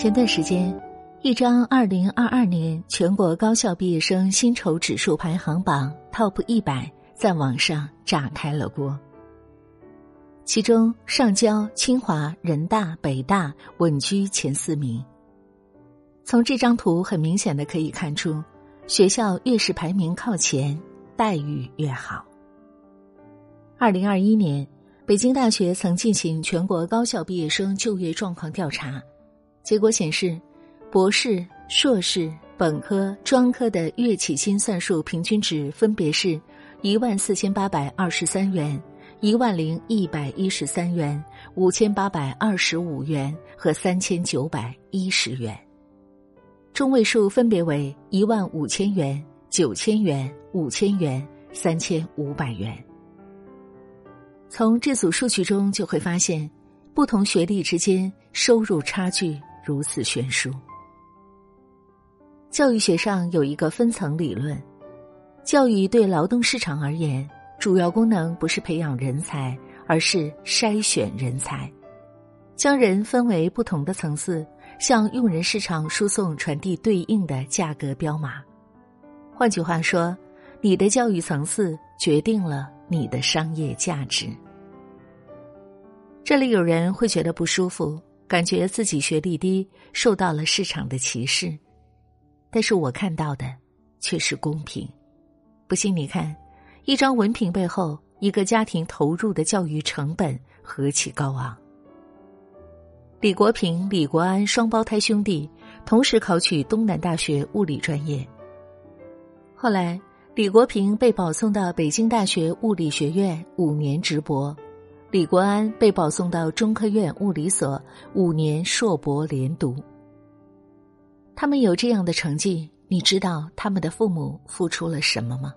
前段时间，一张二零二二年全国高校毕业生薪酬指数排行榜 TOP 一百在网上炸开了锅。其中，上交、清华、人大、北大稳居前四名。从这张图很明显的可以看出，学校越是排名靠前，待遇越好。二零二一年，北京大学曾进行全国高校毕业生就业状况调查。结果显示，博士、硕士、本科、专科的月起薪算术平均值分别是一万四千八百二十三元、一万零一百一十三元、五千八百二十五元和三千九百一十元，中位数分别为一万五千元、九千元、五千元、三千五百元。从这组数据中就会发现，不同学历之间收入差距。如此悬殊。教育学上有一个分层理论，教育对劳动市场而言，主要功能不是培养人才，而是筛选人才，将人分为不同的层次，向用人市场输送传递对应的价格标码。换句话说，你的教育层次决定了你的商业价值。这里有人会觉得不舒服。感觉自己学历低，受到了市场的歧视，但是我看到的却是公平。不信你看，一张文凭背后，一个家庭投入的教育成本何其高昂。李国平、李国安双胞胎兄弟同时考取东南大学物理专业，后来李国平被保送到北京大学物理学院五年直博。李国安被保送到中科院物理所五年硕博连读。他们有这样的成绩，你知道他们的父母付出了什么吗？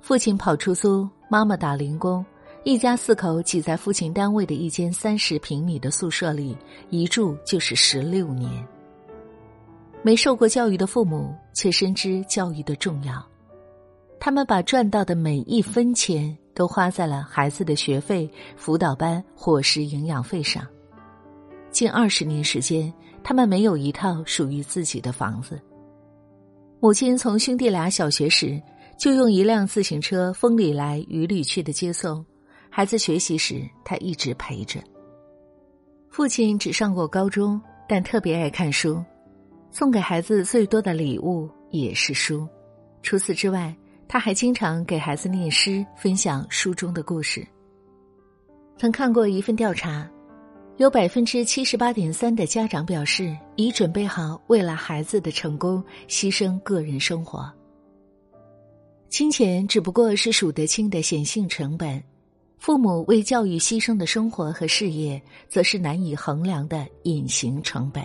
父亲跑出租，妈妈打零工，一家四口挤在父亲单位的一间三十平米的宿舍里，一住就是十六年。没受过教育的父母却深知教育的重要，他们把赚到的每一分钱。都花在了孩子的学费、辅导班、伙食、营养费上。近二十年时间，他们没有一套属于自己的房子。母亲从兄弟俩小学时就用一辆自行车风里来雨里去的接送孩子学习时，他一直陪着。父亲只上过高中，但特别爱看书，送给孩子最多的礼物也是书。除此之外。他还经常给孩子念诗，分享书中的故事。曾看过一份调查，有百分之七十八点三的家长表示已准备好为了孩子的成功牺牲个人生活。金钱只不过是数得清的显性成本，父母为教育牺牲的生活和事业，则是难以衡量的隐形成本。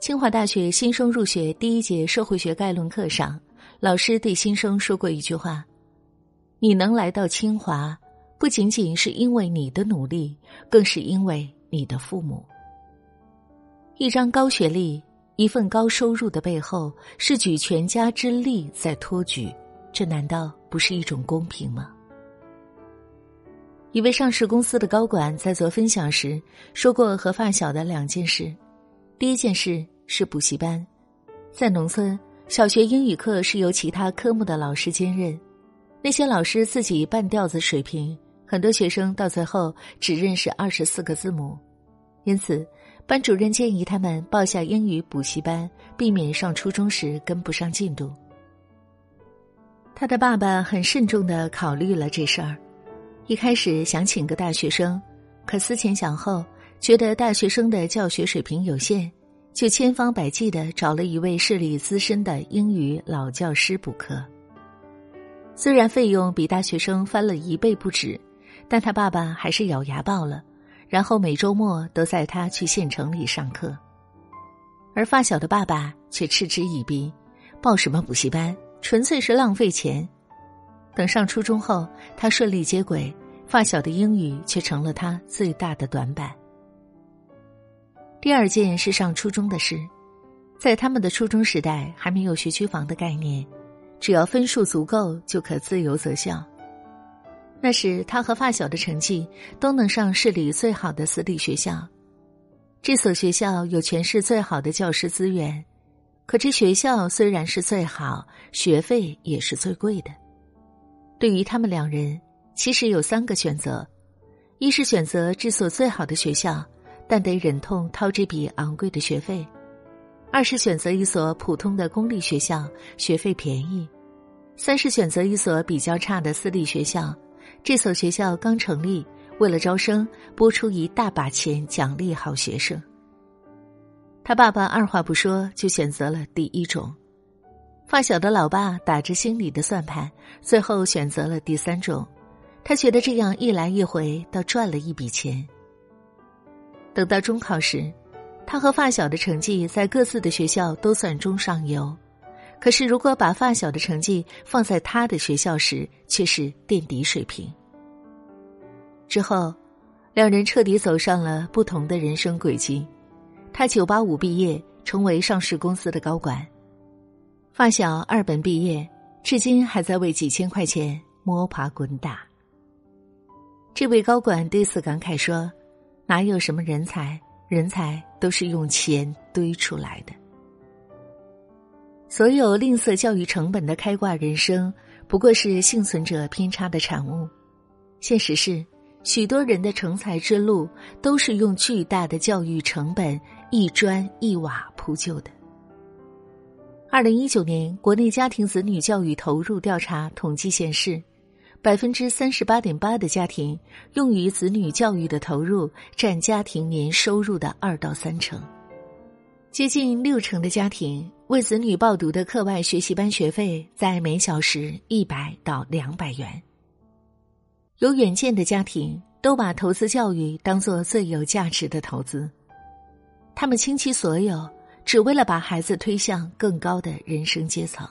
清华大学新生入学第一节社会学概论课上。老师对新生说过一句话：“你能来到清华，不仅仅是因为你的努力，更是因为你的父母。一张高学历、一份高收入的背后，是举全家之力在托举，这难道不是一种公平吗？”一位上市公司的高管在做分享时说过和发小的两件事：第一件事是补习班，在农村。小学英语课是由其他科目的老师兼任，那些老师自己半吊子水平，很多学生到最后只认识二十四个字母，因此班主任建议他们报下英语补习班，避免上初中时跟不上进度。他的爸爸很慎重的考虑了这事儿，一开始想请个大学生，可思前想后，觉得大学生的教学水平有限。就千方百计的找了一位视力资深的英语老教师补课。虽然费用比大学生翻了一倍不止，但他爸爸还是咬牙报了，然后每周末都载他去县城里上课。而发小的爸爸却嗤之以鼻，报什么补习班，纯粹是浪费钱。等上初中后，他顺利接轨，发小的英语却成了他最大的短板。第二件是上初中的事，在他们的初中时代还没有学区房的概念，只要分数足够就可自由择校。那时他和发小的成绩都能上市里最好的私立学校，这所学校有全市最好的教师资源，可这学校虽然是最好，学费也是最贵的。对于他们两人，其实有三个选择：一是选择这所最好的学校，但得忍痛掏这笔昂贵的学费；二是选择一所普通的公立学校，学费便宜；三是选择一所比较差的私立学校，这所学校刚成立。为了招生，拨出一大把钱奖励好学生。他爸爸二话不说就选择了第一种，发小的老爸打着心里的算盘，最后选择了第三种。他觉得这样一来一回，倒赚了一笔钱。等到中考时，他和发小的成绩在各自的学校都算中上游，可是如果把发小的成绩放在他的学校时，却是垫底水平。之后，两人彻底走上了不同的人生轨迹。他九八五毕业，成为上市公司的高管；发小二本毕业，至今还在为几千块钱摸爬滚打。这位高管对此感慨说：“哪有什么人才？人才都是用钱堆出来的。所有吝啬教育成本的开挂人生，不过是幸存者偏差的产物。现实是。”许多人的成才之路都是用巨大的教育成本一砖一瓦铺就的。二零一九年国内家庭子女教育投入调查统计显示，百分之三十八点八的家庭用于子女教育的投入占家庭年收入的二到三成，接近六成的家庭为子女报读的课外学习班学费在每小时一百到两百元。有远见的家庭都把投资教育当做最有价值的投资，他们倾其所有，只为了把孩子推向更高的人生阶层。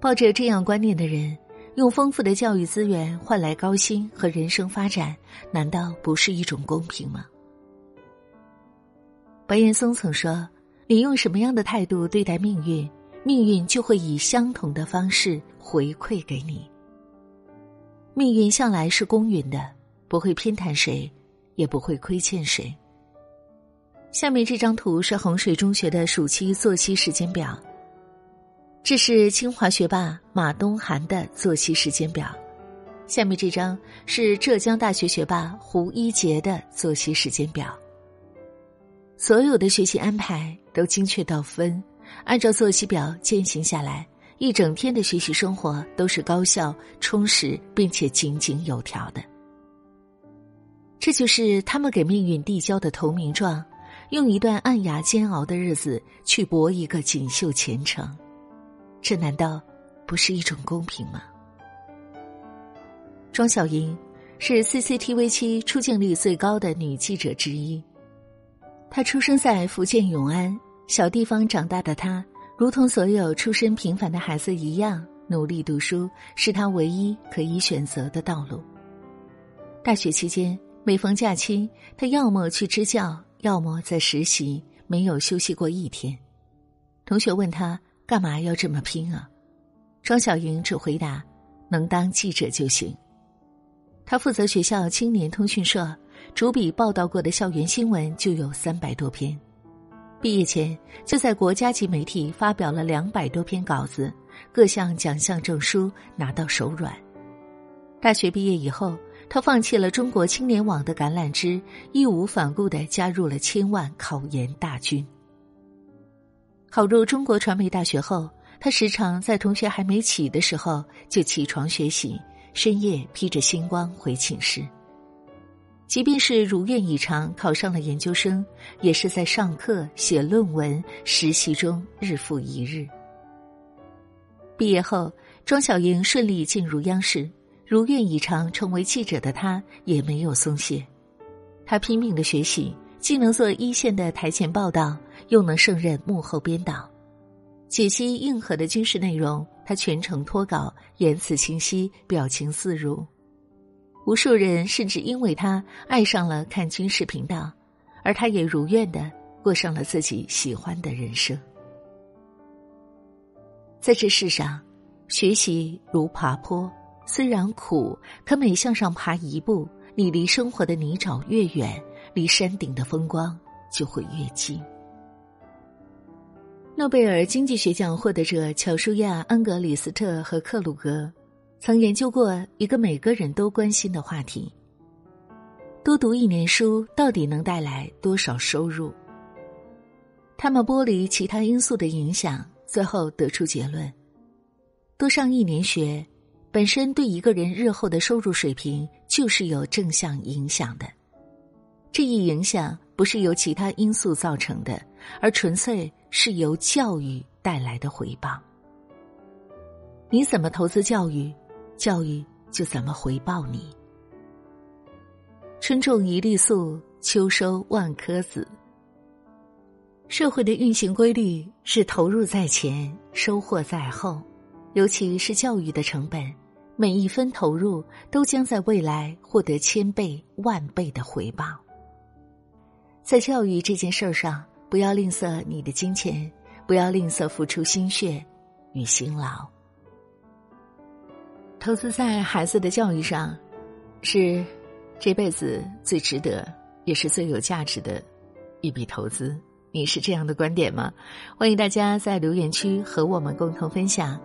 抱着这样观念的人，用丰富的教育资源换来高薪和人生发展，难道不是一种公平吗？白岩松曾说：“你用什么样的态度对待命运，命运就会以相同的方式回馈给你。”命运向来是公允的，不会偏袒谁，也不会亏欠谁。下面这张图是衡水中学的暑期作息时间表，这是清华学霸马东涵的作息时间表。下面这张是浙江大学学霸胡一杰的作息时间表。所有的学习安排都精确到分，按照作息表践行下来。一整天的学习生活都是高效、充实，并且井井有条的。这就是他们给命运递交的投名状，用一段暗哑煎熬的日子去搏一个锦绣前程，这难道不是一种公平吗？庄小莹是 CCTV 七出镜率最高的女记者之一。她出生在福建永安小地方长大的她。如同所有出身平凡的孩子一样，努力读书是她唯一可以选择的道路。大学期间，每逢假期，他要么去支教，要么在实习，没有休息过一天。同学问他干嘛要这么拼啊？庄小莹只回答：“能当记者就行。”他负责学校青年通讯社，主笔报道过的校园新闻就有三百多篇。毕业前就在国家级媒体发表了两百多篇稿子，各项奖项证书拿到手软。大学毕业以后，他放弃了中国青年网的橄榄枝，义无反顾的加入了千万考研大军。考入中国传媒大学后，他时常在同学还没起的时候就起床学习，深夜披着星光回寝室。即便是如愿以偿考上了研究生，也是在上课、写论文、实习中日复一日。毕业后，庄小莹顺利进入央视，如愿以偿成为记者的她也没有松懈，她拼命的学习，既能做一线的台前报道，又能胜任幕后编导，解析硬核的军事内容，他全程脱稿，言辞清晰，表情自如。无数人甚至因为他爱上了看军事频道，而他也如愿的过上了自己喜欢的人生。在这世上，学习如爬坡，虽然苦，可每向上爬一步，你离生活的泥沼越远，离山顶的风光就会越近。诺贝尔经济学奖获得者乔舒亚·安格里斯特和克鲁格曾研究过一个每个人都关心的话题：多读一年书到底能带来多少收入？他们剥离其他因素的影响，最后得出结论：多上一年学，本身对一个人日后的收入水平就是有正向影响的。这一影响不是由其他因素造成的，而纯粹是由教育带来的回报。你怎么投资教育，教育就怎么回报你。春种一粒粟，秋收万颗子。社会的运行规律是投入在前，收获在后，尤其是教育的成本，每一分投入都将在未来获得千倍、万倍的回报。在教育这件事儿上，不要吝啬你的金钱，不要吝啬付出心血与辛劳。投资在孩子的教育上，是这辈子最值得，也是最有价值的一笔投资。你是这样的观点吗？欢迎大家在留言区和我们共同分享。